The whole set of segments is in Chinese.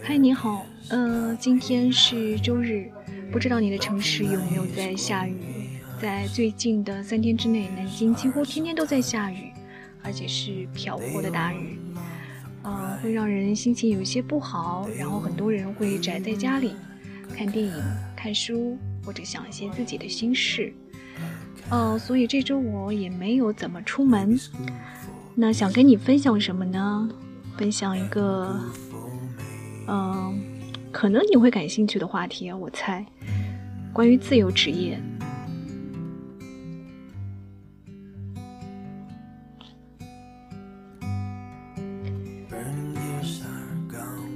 嗨，你好，呃，今天是周日，不知道你的城市有没有在下雨？在最近的三天之内，南京几乎天天都在下雨，而且是瓢泼的大雨，呃，会让人心情有一些不好，然后很多人会宅在家里看电影、看书，或者想一些自己的心事，呃，所以这周我也没有怎么出门。那想跟你分享什么呢？分享一个。嗯，可能你会感兴趣的话题啊，我猜，关于自由职业。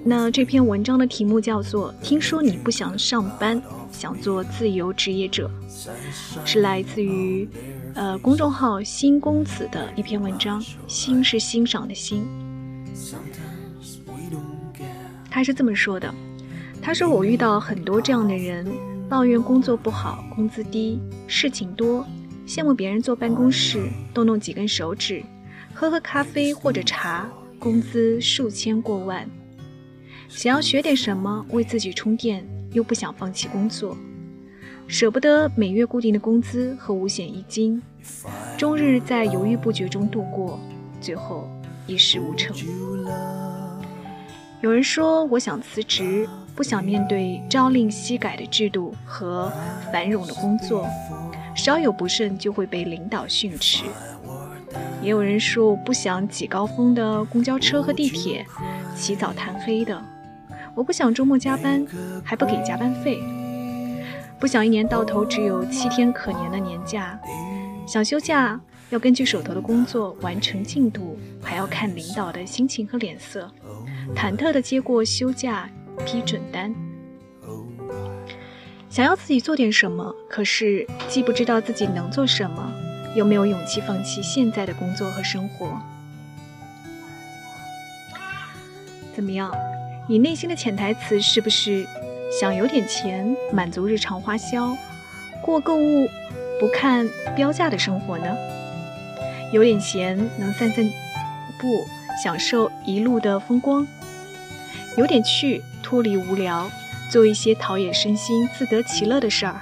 那这篇文章的题目叫做《听说你不想上班，想做自由职业者》，是来自于呃公众号“新公子”的一篇文章，“欣”是欣赏的“欣”。他是这么说的：“他说我遇到很多这样的人，抱怨工作不好，工资低，事情多，羡慕别人坐办公室，动动几根手指，喝喝咖啡或者茶，工资数千过万。想要学点什么，为自己充电，又不想放弃工作，舍不得每月固定的工资和五险一金，终日在犹豫不决中度过，最后一事无成。”有人说：“我想辞职，不想面对朝令夕改的制度和繁荣的工作，稍有不慎就会被领导训斥。”也有人说：“我不想挤高峰的公交车和地铁，起早贪黑的。我不想周末加班，还不给加班费。不想一年到头只有七天可年的年假。想休假，要根据手头的工作完成进度，还要看领导的心情和脸色。”忐忑地接过休假批准单，想要自己做点什么，可是既不知道自己能做什么，又没有勇气放弃现在的工作和生活。怎么样？你内心的潜台词是不是想有点钱，满足日常花销，过购物不看标价的生活呢？有点闲，能散散步，享受一路的风光。有点趣，脱离无聊，做一些陶冶身心、自得其乐的事儿。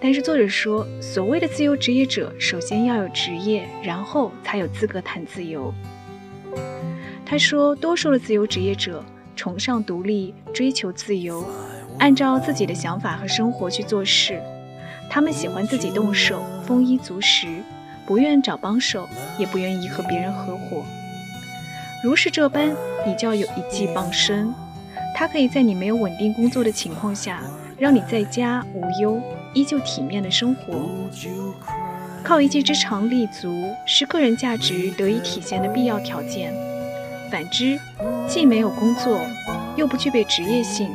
但是作者说，所谓的自由职业者，首先要有职业，然后才有资格谈自由。他说，多数的自由职业者崇尚独立，追求自由，按照自己的想法和生活去做事。他们喜欢自己动手，丰衣足食，不愿找帮手，也不愿意和别人合伙。如是这般，你就要有一技傍身，它可以在你没有稳定工作的情况下，让你在家无忧，依旧体面的生活。靠一技之长立足，是个人价值得以体现的必要条件。反之，既没有工作，又不具备职业性，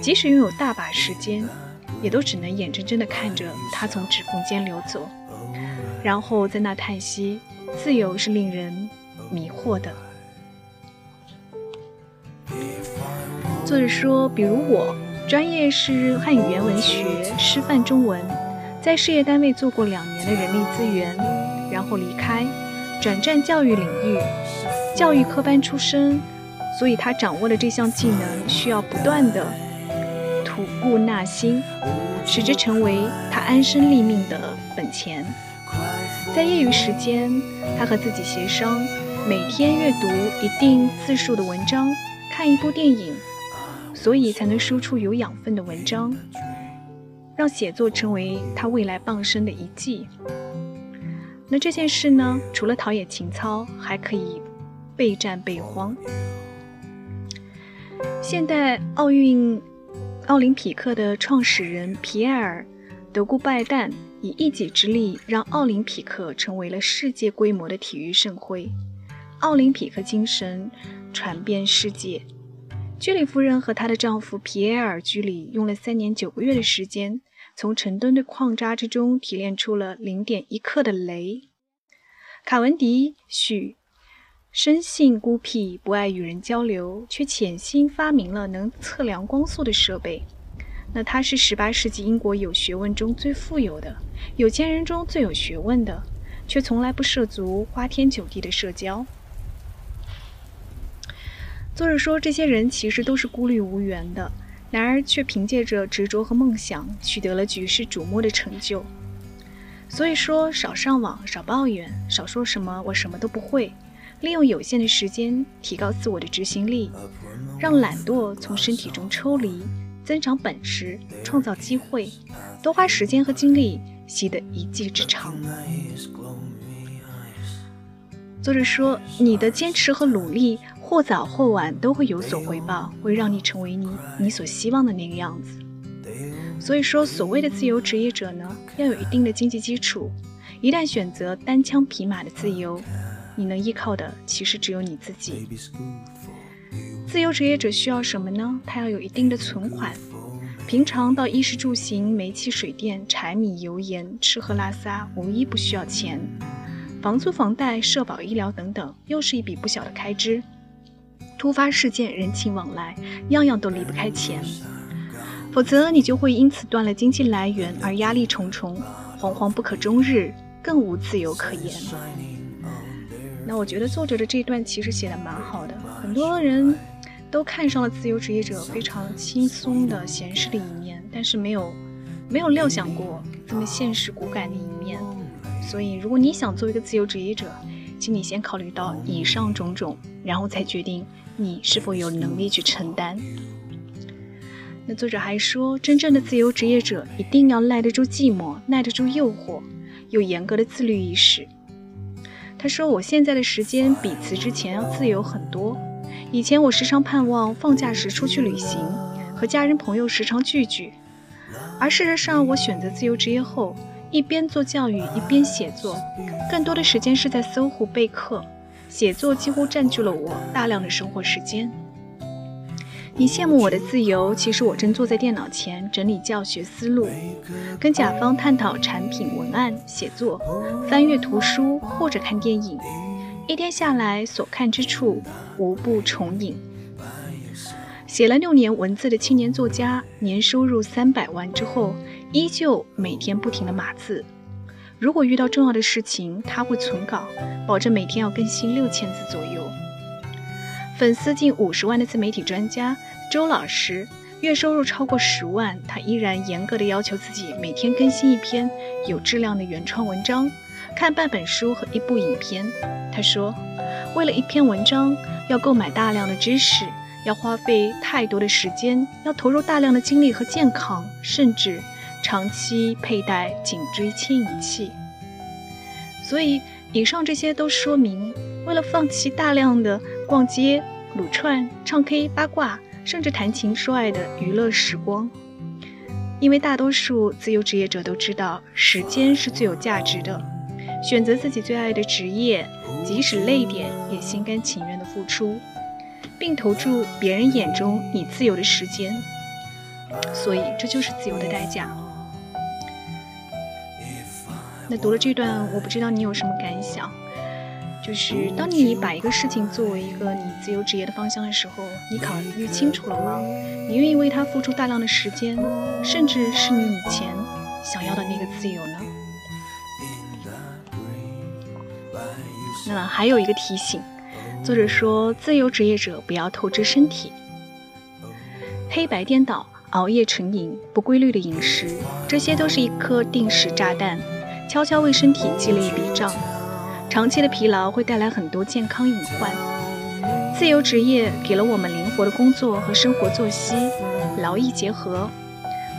即使拥有大把时间，也都只能眼睁睁地看着他从指缝间流走，然后在那叹息：自由是令人迷惑的。作者说：“比如我，专业是汉语言文学，师范中文，在事业单位做过两年的人力资源，然后离开，转战教育领域，教育科班出身，所以他掌握了这项技能需要不断的吐故纳新，使之成为他安身立命的本钱。在业余时间，他和自己协商，每天阅读一定字数的文章，看一部电影。”所以才能输出有养分的文章，让写作成为他未来傍身的一技。那这件事呢？除了陶冶情操，还可以备战备荒。现代奥运奥林匹克的创始人皮埃尔·德古拜旦以一己之力，让奥林匹克成为了世界规模的体育盛会，奥林匹克精神传遍世界。居里夫人和她的丈夫皮埃尔·居里用了三年九个月的时间，从成吨的矿渣之中提炼出了零点一克的镭。卡文迪许生性孤僻，不爱与人交流，却潜心发明了能测量光速的设备。那他是十八世纪英国有学问中最富有的有钱人中最有学问的，却从来不涉足花天酒地的社交。作者说，这些人其实都是孤立无援的，然而却凭借着执着和梦想，取得了举世瞩目的成就。所以说，少上网，少抱怨，少说什么我什么都不会，利用有限的时间提高自我的执行力，让懒惰从身体中抽离，增长本事，创造机会，多花时间和精力，习得一技之长。作者说，你的坚持和努力。或早或晚都会有所回报，会让你成为你你所希望的那个样子。所以说，所谓的自由职业者呢，要有一定的经济基础。一旦选择单枪匹马的自由，你能依靠的其实只有你自己。自由职业者需要什么呢？他要有一定的存款，平常到衣食住行、煤气水电、柴米油盐、吃喝拉撒，无一不需要钱。房租、房贷、社保、医疗等等，又是一笔不小的开支。突发事件、人情往来，样样都离不开钱，否则你就会因此断了经济来源而压力重重，惶惶不可终日，更无自由可言。那我觉得作者的这一段其实写的蛮好的，很多人都看上了自由职业者非常轻松的闲适的一面，但是没有没有料想过这么现实骨感的一面。所以，如果你想做一个自由职业者，请你先考虑到以上种种，然后再决定。你是否有能力去承担？那作者还说，真正的自由职业者一定要耐得住寂寞，耐得住诱惑，有严格的自律意识。他说：“我现在的时间比辞职前要自由很多。以前我时常盼望放假时出去旅行，和家人朋友时常聚聚。而事实上，我选择自由职业后，一边做教育，一边写作，更多的时间是在搜狐备课。”写作几乎占据了我大量的生活时间。你羡慕我的自由，其实我正坐在电脑前整理教学思路，跟甲方探讨产品文案写作，翻阅图书或者看电影。一天下来，所看之处无不重影。写了六年文字的青年作家，年收入三百万之后，依旧每天不停的码字。如果遇到重要的事情，他会存稿，保证每天要更新六千字左右。粉丝近五十万的自媒体专家周老师，月收入超过十万，他依然严格的要求自己每天更新一篇有质量的原创文章，看半本书和一部影片。他说，为了一篇文章，要购买大量的知识，要花费太多的时间，要投入大量的精力和健康，甚至。长期佩戴颈椎牵引器，所以以上这些都说明，为了放弃大量的逛街、撸串、唱 K、八卦，甚至谈情说爱的娱乐时光，因为大多数自由职业者都知道，时间是最有价值的，选择自己最爱的职业，即使累点也心甘情愿的付出，并投注别人眼中你自由的时间，所以这就是自由的代价。那读了这段，我不知道你有什么感想。就是当你把一个事情作为一个你自由职业的方向的时候，你考虑清楚了吗？你愿意为它付出大量的时间，甚至是你以前想要的那个自由呢？那还有一个提醒，作者说，自由职业者不要透支身体，黑白颠倒、熬夜成瘾、不规律的饮食，这些都是一颗定时炸弹。悄悄为身体记了一笔账，长期的疲劳会带来很多健康隐患。自由职业给了我们灵活的工作和生活作息，劳逸结合，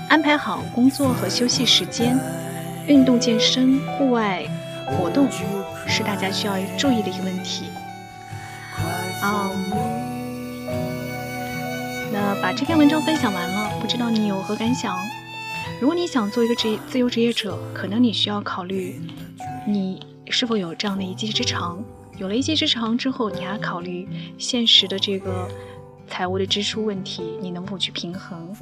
安排好工作和休息时间，运动健身、户外活动是大家需要注意的一个问题。嗯，那把这篇文章分享完了，不知道你有何感想？如果你想做一个职业自由职业者，可能你需要考虑，你是否有这样的一技之长。有了一技之长之后，你还考虑现实的这个财务的支出问题，你能否去平衡？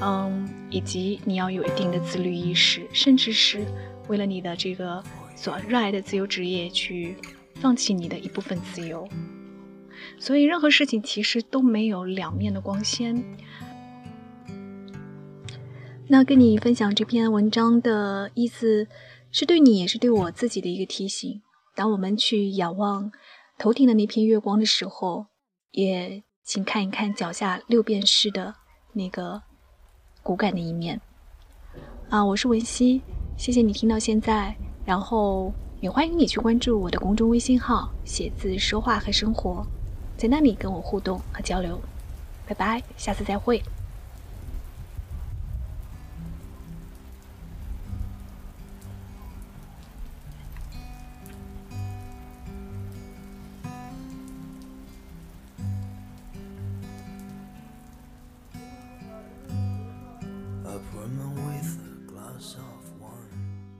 嗯，以及你要有一定的自律意识，甚至是为了你的这个所热爱的自由职业去放弃你的一部分自由。所以，任何事情其实都没有两面的光鲜。那跟你分享这篇文章的意思，是对你，也是对我自己的一个提醒。当我们去仰望头顶的那片月光的时候，也请看一看脚下六便士的那个骨感的一面。啊，我是文熙，谢谢你听到现在，然后也欢迎你去关注我的公众微信号“写字说话和生活”，在那里跟我互动和交流。拜拜，下次再会。